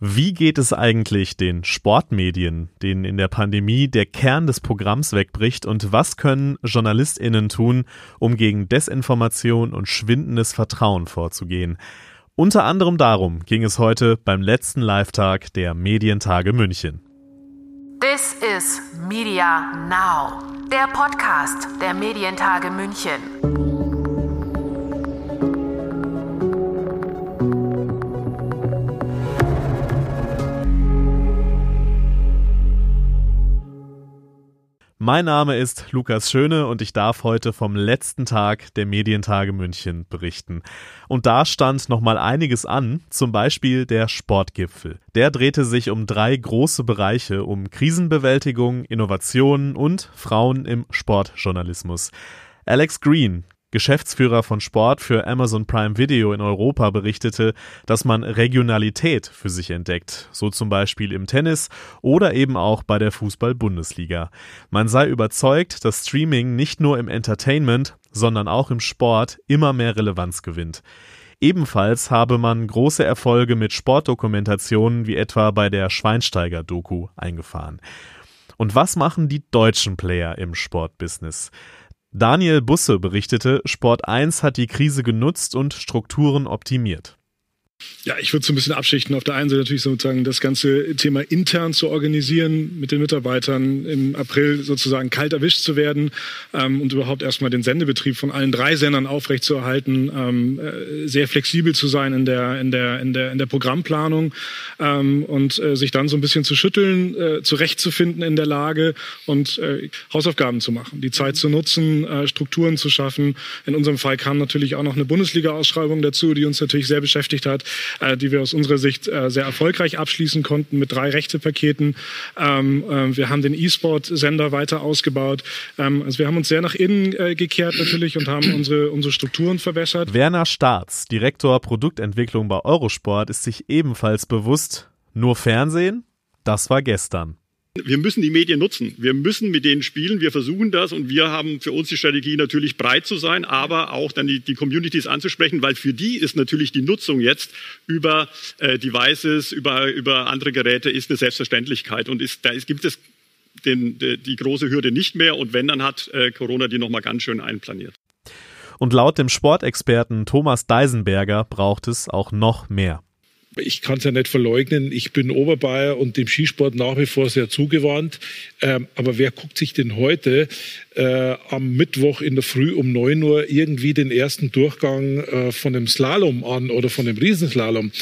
Wie geht es eigentlich den Sportmedien, denen in der Pandemie der Kern des Programms wegbricht und was können Journalistinnen tun, um gegen Desinformation und schwindendes Vertrauen vorzugehen? Unter anderem darum ging es heute beim letzten Live-Tag der Medientage München. This is Media Now, der Podcast der Medientage München. Mein Name ist Lukas Schöne und ich darf heute vom letzten Tag der Medientage München berichten. Und da stand noch mal einiges an, zum Beispiel der Sportgipfel. Der drehte sich um drei große Bereiche, um Krisenbewältigung, Innovationen und Frauen im Sportjournalismus. Alex Green, Geschäftsführer von Sport für Amazon Prime Video in Europa berichtete, dass man Regionalität für sich entdeckt, so zum Beispiel im Tennis oder eben auch bei der Fußball-Bundesliga. Man sei überzeugt, dass Streaming nicht nur im Entertainment, sondern auch im Sport immer mehr Relevanz gewinnt. Ebenfalls habe man große Erfolge mit Sportdokumentationen wie etwa bei der Schweinsteiger-Doku eingefahren. Und was machen die deutschen Player im Sportbusiness? Daniel Busse berichtete, Sport 1 hat die Krise genutzt und Strukturen optimiert. Ja, ich würde so ein bisschen abschichten. Auf der einen Seite natürlich sozusagen das ganze Thema intern zu organisieren, mit den Mitarbeitern im April sozusagen kalt erwischt zu werden ähm, und überhaupt erstmal den Sendebetrieb von allen drei Sendern aufrechtzuerhalten, ähm, äh, sehr flexibel zu sein in der, in der, in der, in der Programmplanung ähm, und äh, sich dann so ein bisschen zu schütteln, äh, zurechtzufinden in der Lage und äh, Hausaufgaben zu machen, die Zeit zu nutzen, äh, Strukturen zu schaffen. In unserem Fall kam natürlich auch noch eine Bundesliga-Ausschreibung dazu, die uns natürlich sehr beschäftigt hat äh, die wir aus unserer Sicht äh, sehr erfolgreich abschließen konnten mit drei Rechtepaketen. Ähm, äh, wir haben den E-Sport-Sender weiter ausgebaut. Ähm, also wir haben uns sehr nach innen äh, gekehrt natürlich und haben unsere, unsere Strukturen verbessert. Werner Staats, Direktor Produktentwicklung bei Eurosport, ist sich ebenfalls bewusst, nur Fernsehen, das war gestern wir müssen die Medien nutzen. Wir müssen mit denen spielen. Wir versuchen das und wir haben für uns die Strategie natürlich breit zu sein, aber auch dann die, die Communities anzusprechen, weil für die ist natürlich die Nutzung jetzt über äh, Devices, über, über andere Geräte ist eine Selbstverständlichkeit und ist, da ist, gibt es den, die, die große Hürde nicht mehr und wenn, dann hat äh, Corona die nochmal ganz schön einplaniert. Und laut dem Sportexperten Thomas Deisenberger braucht es auch noch mehr ich kann es ja nicht verleugnen, ich bin Oberbayer und dem Skisport nach wie vor sehr zugewandt. Ähm, aber wer guckt sich denn heute äh, am Mittwoch in der Früh um 9 Uhr irgendwie den ersten Durchgang äh, von einem Slalom an oder von einem Riesenslalom?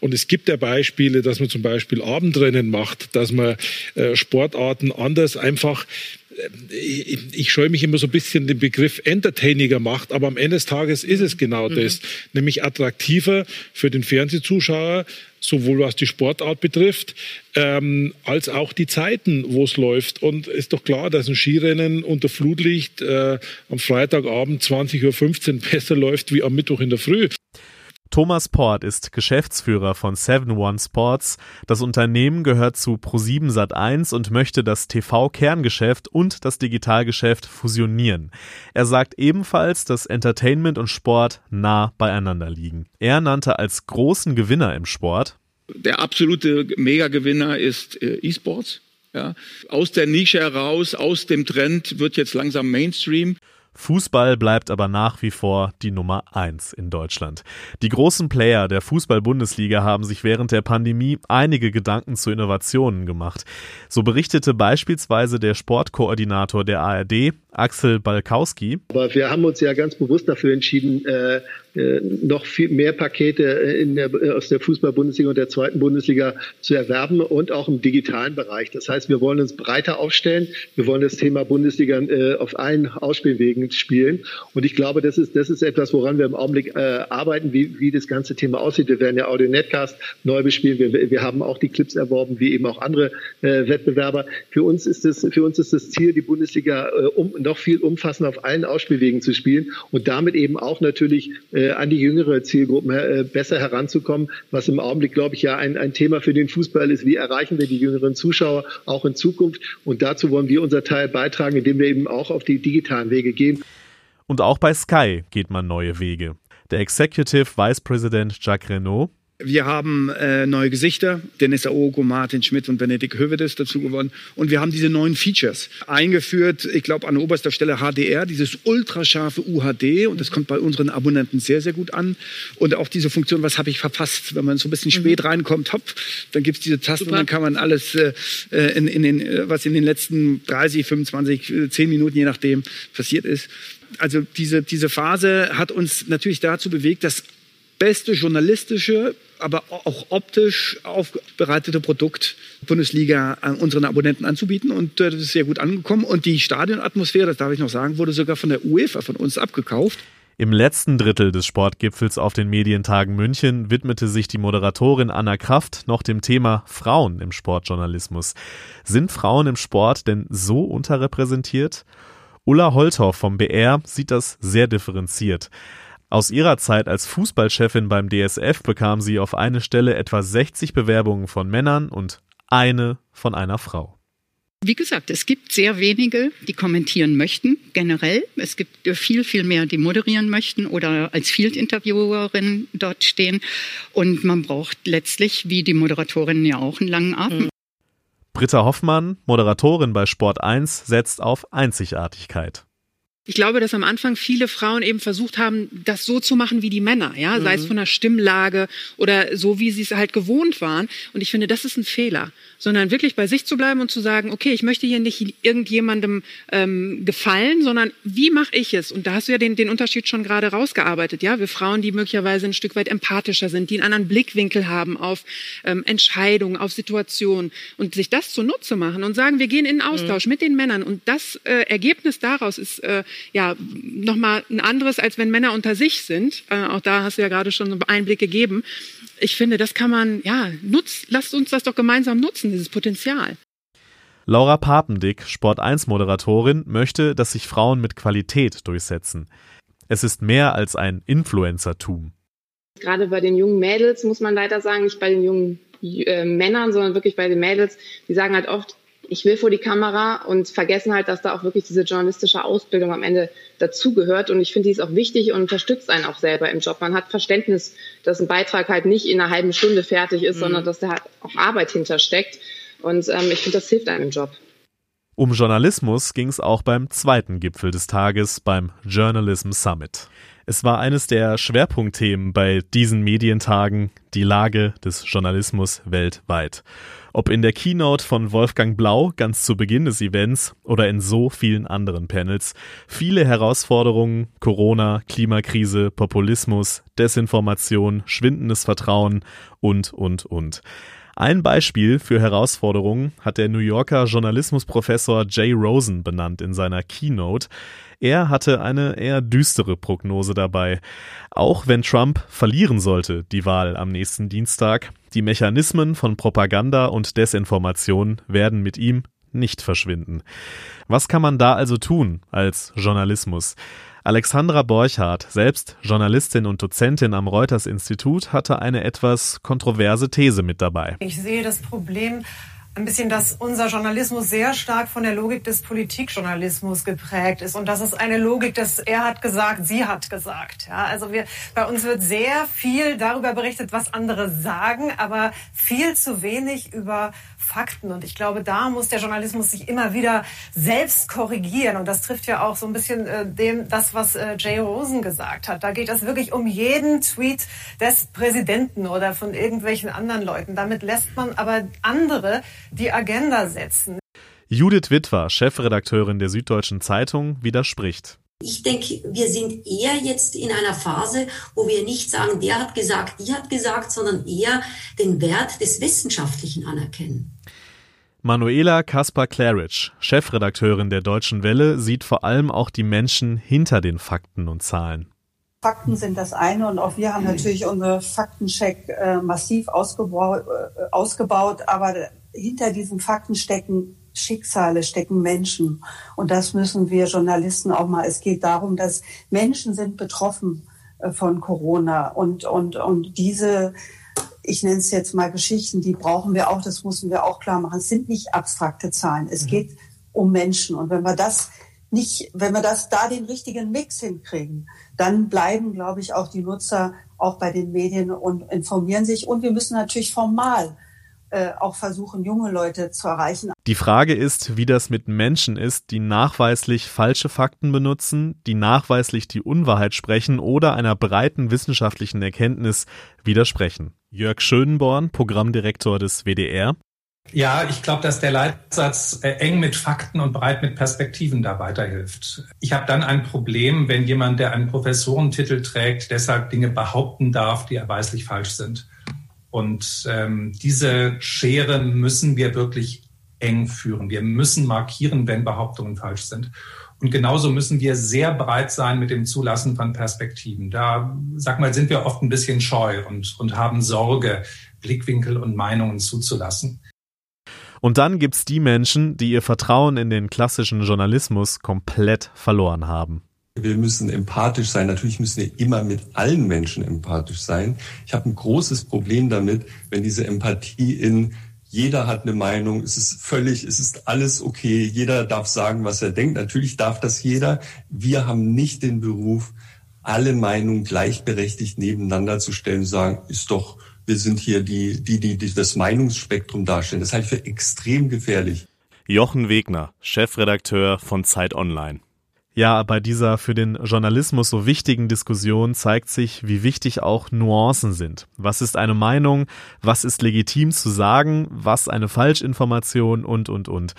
Und es gibt ja Beispiele, dass man zum Beispiel Abendrennen macht, dass man äh, Sportarten anders einfach ich, ich scheue mich immer so ein bisschen den Begriff entertainiger macht, aber am Ende des Tages ist es genau mhm. das, nämlich attraktiver für den Fernsehzuschauer, sowohl was die Sportart betrifft, ähm, als auch die Zeiten, wo es läuft. Und ist doch klar, dass ein Skirennen unter Flutlicht äh, am Freitagabend 20.15 Uhr besser läuft wie am Mittwoch in der Früh. Thomas Port ist Geschäftsführer von 7-One Sports. Das Unternehmen gehört zu Pro7 Sat1 und möchte das TV-Kerngeschäft und das Digitalgeschäft fusionieren. Er sagt ebenfalls, dass Entertainment und Sport nah beieinander liegen. Er nannte als großen Gewinner im Sport der absolute Megagewinner ist äh, E-Sports. Ja. Aus der Nische heraus, aus dem Trend wird jetzt langsam Mainstream. Fußball bleibt aber nach wie vor die Nummer eins in Deutschland. Die großen Player der Fußball-Bundesliga haben sich während der Pandemie einige Gedanken zu Innovationen gemacht. So berichtete beispielsweise der Sportkoordinator der ARD, Axel Balkowski. Aber wir haben uns ja ganz bewusst dafür entschieden, äh, noch viel mehr Pakete in der, aus der Fußball-Bundesliga und der zweiten Bundesliga zu erwerben und auch im digitalen Bereich. Das heißt, wir wollen uns breiter aufstellen. Wir wollen das Thema Bundesliga äh, auf allen Ausspielwegen spielen. Und ich glaube, das ist, das ist etwas, woran wir im Augenblick äh, arbeiten, wie, wie das ganze Thema aussieht. Wir werden ja Audio Netcast neu bespielen. Wir, wir haben auch die Clips erworben, wie eben auch andere äh, Wettbewerber. Für uns ist das, für uns ist das Ziel, die Bundesliga äh, um, noch viel umfassender auf allen Ausspielwegen zu spielen und damit eben auch natürlich äh, an die jüngere Zielgruppen äh, besser heranzukommen, was im Augenblick, glaube ich, ja ein, ein Thema für den Fußball ist. Wie erreichen wir die jüngeren Zuschauer auch in Zukunft? Und dazu wollen wir unser Teil beitragen, indem wir eben auch auf die digitalen Wege gehen. Und auch bei Sky geht man neue Wege. Der Executive Vice President Jacques Renault Wir haben äh, neue Gesichter, Dennis Aogo, Martin Schmidt und Benedikt Hövedes dazu gewonnen. Und wir haben diese neuen Features eingeführt. Ich glaube, an oberster Stelle HDR, dieses ultrascharfe UHD. Und das kommt bei unseren Abonnenten sehr, sehr gut an. Und auch diese Funktion, was habe ich verpasst? Wenn man so ein bisschen spät mhm. reinkommt, hopp, dann gibt's diese Tasten Super. und dann kann man alles, äh, äh in, in den, äh, was in den letzten 30, 25, 10 Minuten, je nachdem, passiert ist. Also diese, diese Phase hat uns natürlich dazu bewegt, das beste journalistische aber auch optisch aufbereitete Produkt Bundesliga an unseren Abonnenten anzubieten. Und äh, das ist sehr gut angekommen. Und die Stadionatmosphäre, das darf ich noch sagen, wurde sogar von der UEFA von uns abgekauft. Im letzten Drittel des Sportgipfels auf den Medientagen München widmete sich die Moderatorin Anna Kraft noch dem Thema Frauen im Sportjournalismus. Sind Frauen im Sport denn so unterrepräsentiert? Ulla Holthoff vom BR sieht das sehr differenziert. Aus ihrer Zeit als Fußballchefin beim DSF bekam sie auf eine Stelle etwa 60 Bewerbungen von Männern und eine von einer Frau. Wie gesagt, es gibt sehr wenige, die kommentieren möchten, generell. Es gibt viel, viel mehr, die moderieren möchten oder als Field-Interviewerin dort stehen. Und man braucht letztlich, wie die Moderatorin ja auch, einen langen Atem. Britta Hoffmann, Moderatorin bei Sport 1, setzt auf Einzigartigkeit. Ich glaube, dass am Anfang viele Frauen eben versucht haben, das so zu machen wie die Männer, ja, mhm. sei es mhm. von der Stimmlage oder so, wie sie es halt gewohnt waren. Und ich finde, das ist ein Fehler, sondern wirklich bei sich zu bleiben und zu sagen, okay, ich möchte hier nicht irgendjemandem ähm, gefallen, sondern wie mache ich es? Und da hast du ja den, den Unterschied schon gerade rausgearbeitet, ja, wir Frauen, die möglicherweise ein Stück weit empathischer sind, die einen anderen Blickwinkel haben auf ähm, Entscheidungen, auf Situationen und sich das zunutze machen und sagen, wir gehen in Austausch mhm. mit den Männern und das äh, Ergebnis daraus ist äh, ja nochmal ein anderes, als wenn Männer unter sich sind. Äh, auch da hast du ja gerade schon einen Einblick gegeben. Ich finde, das kann man, ja, nutzt, lasst uns das doch gemeinsam nutzen, dieses Potenzial. Laura Papendick, Sport 1 Moderatorin, möchte, dass sich Frauen mit Qualität durchsetzen. Es ist mehr als ein Influencertum. Gerade bei den jungen Mädels muss man leider sagen, nicht bei den jungen äh, Männern, sondern wirklich bei den Mädels, die sagen halt oft, ich will vor die Kamera und vergessen halt, dass da auch wirklich diese journalistische Ausbildung am Ende dazugehört. Und ich finde, die ist auch wichtig und unterstützt einen auch selber im Job. Man hat Verständnis, dass ein Beitrag halt nicht in einer halben Stunde fertig ist, mhm. sondern dass da halt auch Arbeit hintersteckt. Und ähm, ich finde, das hilft einem im Job. Um Journalismus ging es auch beim zweiten Gipfel des Tages, beim Journalism Summit. Es war eines der Schwerpunktthemen bei diesen Medientagen, die Lage des Journalismus weltweit. Ob in der Keynote von Wolfgang Blau ganz zu Beginn des Events oder in so vielen anderen Panels. Viele Herausforderungen, Corona, Klimakrise, Populismus, Desinformation, schwindendes Vertrauen und, und, und. Ein Beispiel für Herausforderungen hat der New Yorker Journalismusprofessor Jay Rosen benannt in seiner Keynote. Er hatte eine eher düstere Prognose dabei. Auch wenn Trump verlieren sollte, die Wahl am nächsten Dienstag, die Mechanismen von Propaganda und Desinformation werden mit ihm nicht verschwinden. Was kann man da also tun als Journalismus? Alexandra Borchardt, selbst Journalistin und Dozentin am Reuters Institut, hatte eine etwas kontroverse These mit dabei. Ich sehe das Problem ein bisschen, dass unser Journalismus sehr stark von der Logik des Politikjournalismus geprägt ist. Und das ist eine Logik, dass er hat gesagt, sie hat gesagt. Ja, also wir, bei uns wird sehr viel darüber berichtet, was andere sagen, aber viel zu wenig über Fakten. Und ich glaube, da muss der Journalismus sich immer wieder selbst korrigieren. Und das trifft ja auch so ein bisschen äh, dem, das, was äh, Jay Rosen gesagt hat. Da geht es wirklich um jeden Tweet des Präsidenten oder von irgendwelchen anderen Leuten. Damit lässt man aber andere die Agenda setzen. Judith Witwer, Chefredakteurin der Süddeutschen Zeitung, widerspricht. Ich denke, wir sind eher jetzt in einer Phase, wo wir nicht sagen, der hat gesagt, die hat gesagt, sondern eher den Wert des Wissenschaftlichen anerkennen. Manuela Kaspar-Claridge, Chefredakteurin der Deutschen Welle, sieht vor allem auch die Menschen hinter den Fakten und Zahlen. Fakten sind das eine und auch wir haben natürlich unsere Faktencheck äh, massiv ausgebaut, äh, ausgebaut, aber hinter diesen Fakten stecken Schicksale, stecken Menschen. Und das müssen wir Journalisten auch mal. Es geht darum, dass Menschen sind betroffen äh, von Corona und, und, und diese, ich nenne es jetzt mal Geschichten, die brauchen wir auch, das müssen wir auch klar machen. Es sind nicht abstrakte Zahlen. Es mhm. geht um Menschen. Und wenn wir das nicht, wenn wir das da den richtigen Mix hinkriegen, dann bleiben, glaube ich, auch die Nutzer auch bei den Medien und informieren sich. Und wir müssen natürlich formal auch versuchen, junge Leute zu erreichen. Die Frage ist, wie das mit Menschen ist, die nachweislich falsche Fakten benutzen, die nachweislich die Unwahrheit sprechen oder einer breiten wissenschaftlichen Erkenntnis widersprechen. Jörg Schönborn, Programmdirektor des WDR. Ja, ich glaube, dass der Leitsatz äh, eng mit Fakten und breit mit Perspektiven da weiterhilft. Ich habe dann ein Problem, wenn jemand, der einen Professorentitel trägt, deshalb Dinge behaupten darf, die erweislich falsch sind. Und ähm, diese Schere müssen wir wirklich eng führen. Wir müssen markieren, wenn Behauptungen falsch sind. Und genauso müssen wir sehr breit sein mit dem Zulassen von Perspektiven. Da, sag mal, sind wir oft ein bisschen scheu und, und haben Sorge, Blickwinkel und Meinungen zuzulassen. Und dann gibt's die Menschen, die ihr Vertrauen in den klassischen Journalismus komplett verloren haben. Wir müssen empathisch sein. Natürlich müssen wir immer mit allen Menschen empathisch sein. Ich habe ein großes Problem damit, wenn diese Empathie in jeder hat eine Meinung, es ist völlig, es ist alles okay, jeder darf sagen, was er denkt. Natürlich darf das jeder. Wir haben nicht den Beruf, alle Meinungen gleichberechtigt nebeneinander zu stellen und sagen, ist doch, wir sind hier die, die, die, die das Meinungsspektrum darstellen. Das halte ich für extrem gefährlich. Jochen Wegner, Chefredakteur von Zeit Online. Ja, bei dieser für den Journalismus so wichtigen Diskussion zeigt sich, wie wichtig auch Nuancen sind. Was ist eine Meinung? Was ist legitim zu sagen? Was eine Falschinformation? Und, und, und.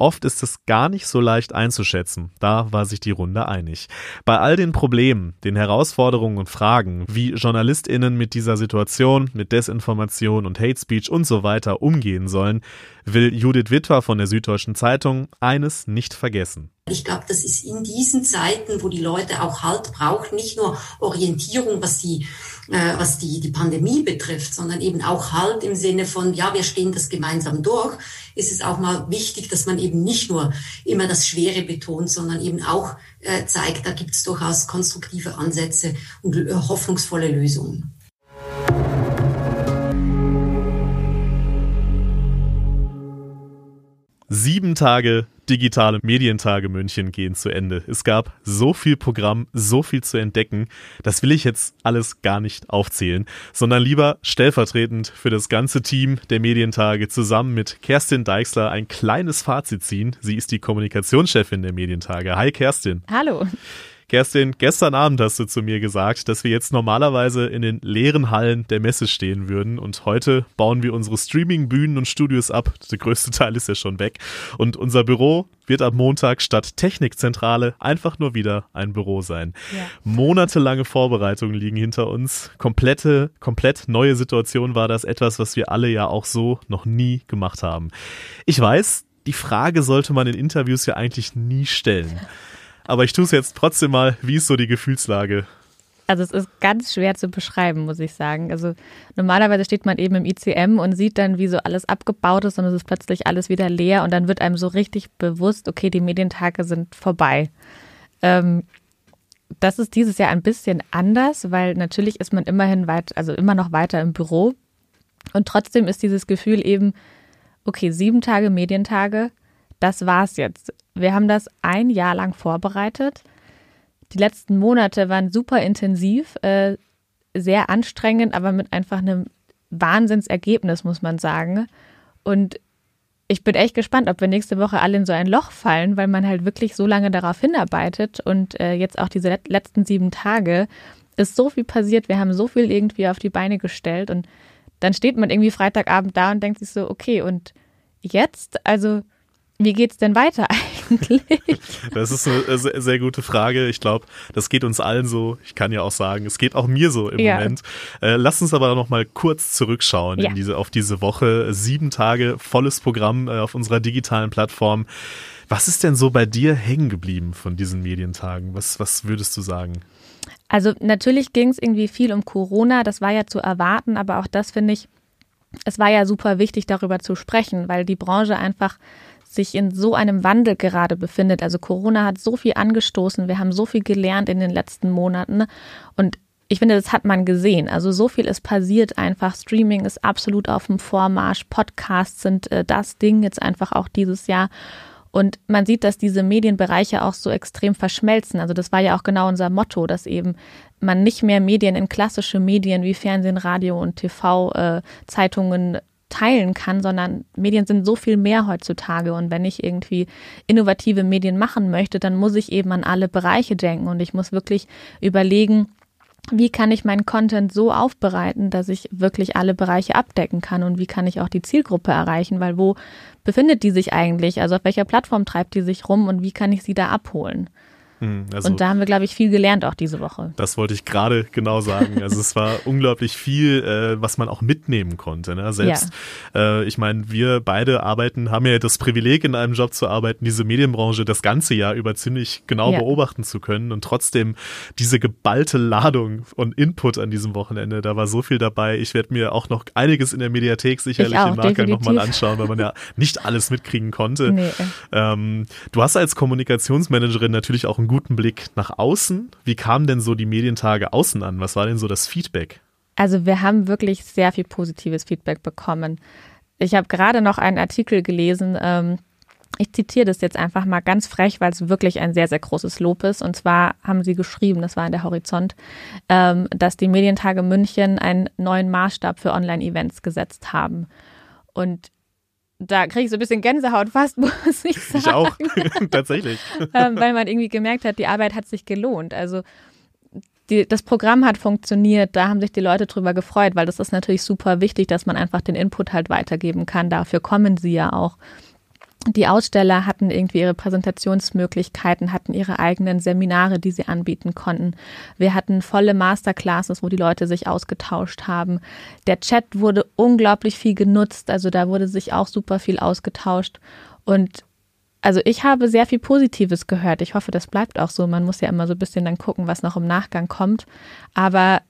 Oft ist es gar nicht so leicht einzuschätzen. Da war sich die Runde einig. Bei all den Problemen, den Herausforderungen und Fragen, wie JournalistInnen mit dieser Situation, mit Desinformation und Hate Speech und so weiter umgehen sollen, will Judith Witwer von der Süddeutschen Zeitung eines nicht vergessen. Ich glaube, das ist in diesen Zeiten, wo die Leute auch Halt brauchen, nicht nur Orientierung, was die, äh, was die, die Pandemie betrifft, sondern eben auch Halt im Sinne von, ja, wir stehen das gemeinsam durch, ist es auch mal wichtig, dass man eben nicht nur immer das Schwere betont, sondern eben auch äh, zeigt, da gibt es durchaus konstruktive Ansätze und äh, hoffnungsvolle Lösungen. Sieben Tage digitale Medientage München gehen zu Ende. Es gab so viel Programm, so viel zu entdecken. Das will ich jetzt alles gar nicht aufzählen, sondern lieber stellvertretend für das ganze Team der Medientage zusammen mit Kerstin Deixler ein kleines Fazit ziehen. Sie ist die Kommunikationschefin der Medientage. Hi Kerstin. Hallo. Kerstin, gestern Abend hast du zu mir gesagt, dass wir jetzt normalerweise in den leeren Hallen der Messe stehen würden und heute bauen wir unsere Streaming-Bühnen und Studios ab. Der größte Teil ist ja schon weg. Und unser Büro wird ab Montag statt Technikzentrale einfach nur wieder ein Büro sein. Ja. Monatelange Vorbereitungen liegen hinter uns. Komplette, komplett neue Situation war das etwas, was wir alle ja auch so noch nie gemacht haben. Ich weiß, die Frage sollte man in Interviews ja eigentlich nie stellen. Aber ich tue es jetzt trotzdem mal. Wie ist so die Gefühlslage? Also es ist ganz schwer zu beschreiben, muss ich sagen. Also normalerweise steht man eben im ICM und sieht dann, wie so alles abgebaut ist und es ist plötzlich alles wieder leer und dann wird einem so richtig bewusst, okay, die Medientage sind vorbei. Ähm, das ist dieses Jahr ein bisschen anders, weil natürlich ist man immerhin weit, also immer noch weiter im Büro und trotzdem ist dieses Gefühl eben, okay, sieben Tage Medientage, das war's jetzt. Wir haben das ein Jahr lang vorbereitet. Die letzten Monate waren super intensiv, äh, sehr anstrengend, aber mit einfach einem Wahnsinnsergebnis, muss man sagen. Und ich bin echt gespannt, ob wir nächste Woche alle in so ein Loch fallen, weil man halt wirklich so lange darauf hinarbeitet und äh, jetzt auch diese letzten sieben Tage ist so viel passiert. Wir haben so viel irgendwie auf die Beine gestellt und dann steht man irgendwie Freitagabend da und denkt sich so, okay, und jetzt? Also wie geht's denn weiter eigentlich? Das ist eine sehr, sehr gute Frage. Ich glaube, das geht uns allen so. Ich kann ja auch sagen, es geht auch mir so im ja. Moment. Äh, lass uns aber noch mal kurz zurückschauen ja. diese, auf diese Woche. Sieben Tage volles Programm äh, auf unserer digitalen Plattform. Was ist denn so bei dir hängen geblieben von diesen Medientagen? Was, was würdest du sagen? Also natürlich ging es irgendwie viel um Corona. Das war ja zu erwarten, aber auch das finde ich, es war ja super wichtig, darüber zu sprechen, weil die Branche einfach sich in so einem Wandel gerade befindet. Also Corona hat so viel angestoßen, wir haben so viel gelernt in den letzten Monaten und ich finde, das hat man gesehen. Also so viel ist passiert einfach. Streaming ist absolut auf dem Vormarsch. Podcasts sind äh, das Ding jetzt einfach auch dieses Jahr. Und man sieht, dass diese Medienbereiche auch so extrem verschmelzen. Also das war ja auch genau unser Motto, dass eben man nicht mehr Medien in klassische Medien wie Fernsehen, Radio und TV, äh, Zeitungen teilen kann, sondern Medien sind so viel mehr heutzutage. Und wenn ich irgendwie innovative Medien machen möchte, dann muss ich eben an alle Bereiche denken und ich muss wirklich überlegen, wie kann ich meinen Content so aufbereiten, dass ich wirklich alle Bereiche abdecken kann und wie kann ich auch die Zielgruppe erreichen, weil wo befindet die sich eigentlich? Also auf welcher Plattform treibt die sich rum und wie kann ich sie da abholen? Hm, also, und da haben wir, glaube ich, viel gelernt auch diese Woche. Das wollte ich gerade genau sagen. Also es war unglaublich viel, äh, was man auch mitnehmen konnte. Ne? Selbst, ja. äh, ich meine, wir beide arbeiten, haben ja das Privileg, in einem Job zu arbeiten, diese Medienbranche das ganze Jahr über ziemlich genau ja. beobachten zu können und trotzdem diese geballte Ladung und Input an diesem Wochenende, da war so viel dabei. Ich werde mir auch noch einiges in der Mediathek sicherlich auch, im Nachgang nochmal anschauen, weil man ja nicht alles mitkriegen konnte. Nee. Ähm, du hast als Kommunikationsmanagerin natürlich auch ein guten Blick nach außen. Wie kamen denn so die Medientage außen an? Was war denn so das Feedback? Also wir haben wirklich sehr viel positives Feedback bekommen. Ich habe gerade noch einen Artikel gelesen, ähm, ich zitiere das jetzt einfach mal ganz frech, weil es wirklich ein sehr, sehr großes Lob ist. Und zwar haben sie geschrieben, das war in der Horizont, ähm, dass die Medientage München einen neuen Maßstab für Online-Events gesetzt haben. Und da kriege ich so ein bisschen Gänsehaut fast, muss ich sagen. Ich auch, tatsächlich. ähm, weil man irgendwie gemerkt hat, die Arbeit hat sich gelohnt. Also die, das Programm hat funktioniert, da haben sich die Leute drüber gefreut, weil das ist natürlich super wichtig, dass man einfach den Input halt weitergeben kann. Dafür kommen sie ja auch die Aussteller hatten irgendwie ihre Präsentationsmöglichkeiten, hatten ihre eigenen Seminare, die sie anbieten konnten. Wir hatten volle Masterclasses, wo die Leute sich ausgetauscht haben. Der Chat wurde unglaublich viel genutzt, also da wurde sich auch super viel ausgetauscht. Und also ich habe sehr viel Positives gehört. Ich hoffe, das bleibt auch so. Man muss ja immer so ein bisschen dann gucken, was noch im Nachgang kommt. Aber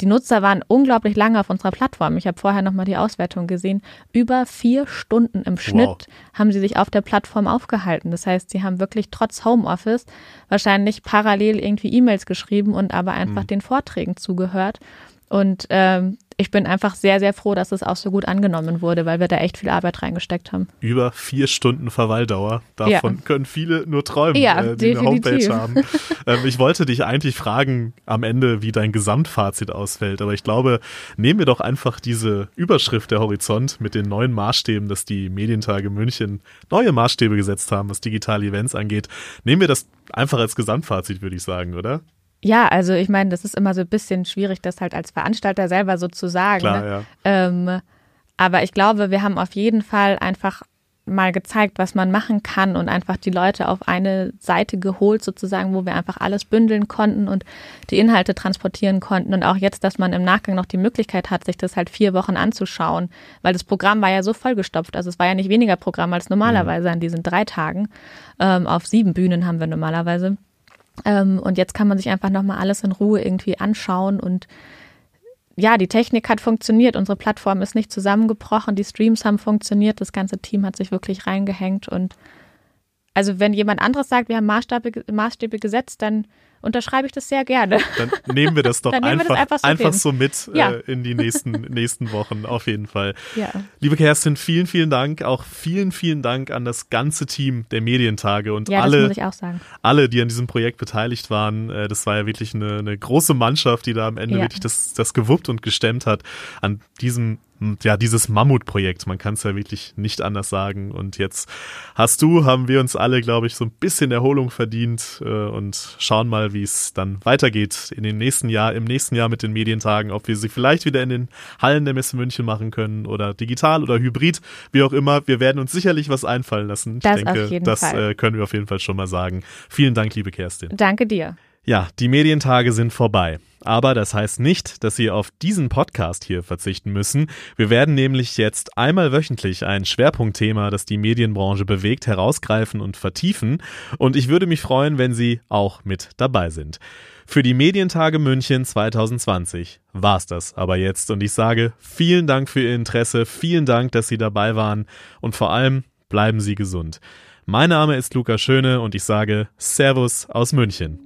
die Nutzer waren unglaublich lange auf unserer Plattform. Ich habe vorher nochmal die Auswertung gesehen. Über vier Stunden im Schnitt wow. haben sie sich auf der Plattform aufgehalten. Das heißt, sie haben wirklich trotz Homeoffice wahrscheinlich parallel irgendwie E-Mails geschrieben und aber einfach mhm. den Vorträgen zugehört. Und ähm, ich bin einfach sehr, sehr froh, dass es auch so gut angenommen wurde, weil wir da echt viel Arbeit reingesteckt haben. Über vier Stunden Verweildauer. Davon ja. können viele nur träumen, ja, äh, die definitiv. eine Homepage haben. ähm, ich wollte dich eigentlich fragen am Ende, wie dein Gesamtfazit ausfällt. Aber ich glaube, nehmen wir doch einfach diese Überschrift der Horizont mit den neuen Maßstäben, dass die Medientage München neue Maßstäbe gesetzt haben, was digitale Events angeht. Nehmen wir das einfach als Gesamtfazit, würde ich sagen, oder? Ja, also ich meine, das ist immer so ein bisschen schwierig, das halt als Veranstalter selber so zu sagen. Klar, ne? ja. Ähm, aber ich glaube, wir haben auf jeden Fall einfach mal gezeigt, was man machen kann und einfach die Leute auf eine Seite geholt, sozusagen, wo wir einfach alles bündeln konnten und die Inhalte transportieren konnten. Und auch jetzt, dass man im Nachgang noch die Möglichkeit hat, sich das halt vier Wochen anzuschauen, weil das Programm war ja so vollgestopft. Also es war ja nicht weniger Programm als normalerweise an diesen drei Tagen. Ähm, auf sieben Bühnen haben wir normalerweise. Ähm, und jetzt kann man sich einfach nochmal alles in Ruhe irgendwie anschauen und ja, die Technik hat funktioniert, unsere Plattform ist nicht zusammengebrochen, die Streams haben funktioniert, das ganze Team hat sich wirklich reingehängt und also wenn jemand anderes sagt, wir haben Maßstäbe, Maßstäbe gesetzt, dann unterschreibe ich das sehr gerne. Dann nehmen wir das doch einfach, das einfach, so, einfach so, mit ja. äh, in die nächsten, nächsten Wochen, auf jeden Fall. Ja. Liebe Kerstin, vielen, vielen Dank. Auch vielen, vielen Dank an das ganze Team der Medientage und ja, alle, alle, die an diesem Projekt beteiligt waren. Äh, das war ja wirklich eine, eine große Mannschaft, die da am Ende wirklich das, das gewuppt und gestemmt hat an diesem ja, dieses Mammutprojekt, man kann es ja wirklich nicht anders sagen. Und jetzt hast du, haben wir uns alle, glaube ich, so ein bisschen Erholung verdient äh, und schauen mal, wie es dann weitergeht in den nächsten Jahr, im nächsten Jahr mit den Medientagen, ob wir sie vielleicht wieder in den Hallen der Messe München machen können oder digital oder hybrid, wie auch immer. Wir werden uns sicherlich was einfallen lassen. Das ich denke, das. Äh, können wir auf jeden Fall schon mal sagen. Vielen Dank, liebe Kerstin. Danke dir. Ja, die Medientage sind vorbei. Aber das heißt nicht, dass Sie auf diesen Podcast hier verzichten müssen. Wir werden nämlich jetzt einmal wöchentlich ein Schwerpunktthema, das die Medienbranche bewegt, herausgreifen und vertiefen. Und ich würde mich freuen, wenn Sie auch mit dabei sind. Für die Medientage München 2020 war's das aber jetzt. Und ich sage vielen Dank für Ihr Interesse, vielen Dank, dass Sie dabei waren und vor allem bleiben Sie gesund. Mein Name ist Luca Schöne und ich sage Servus aus München.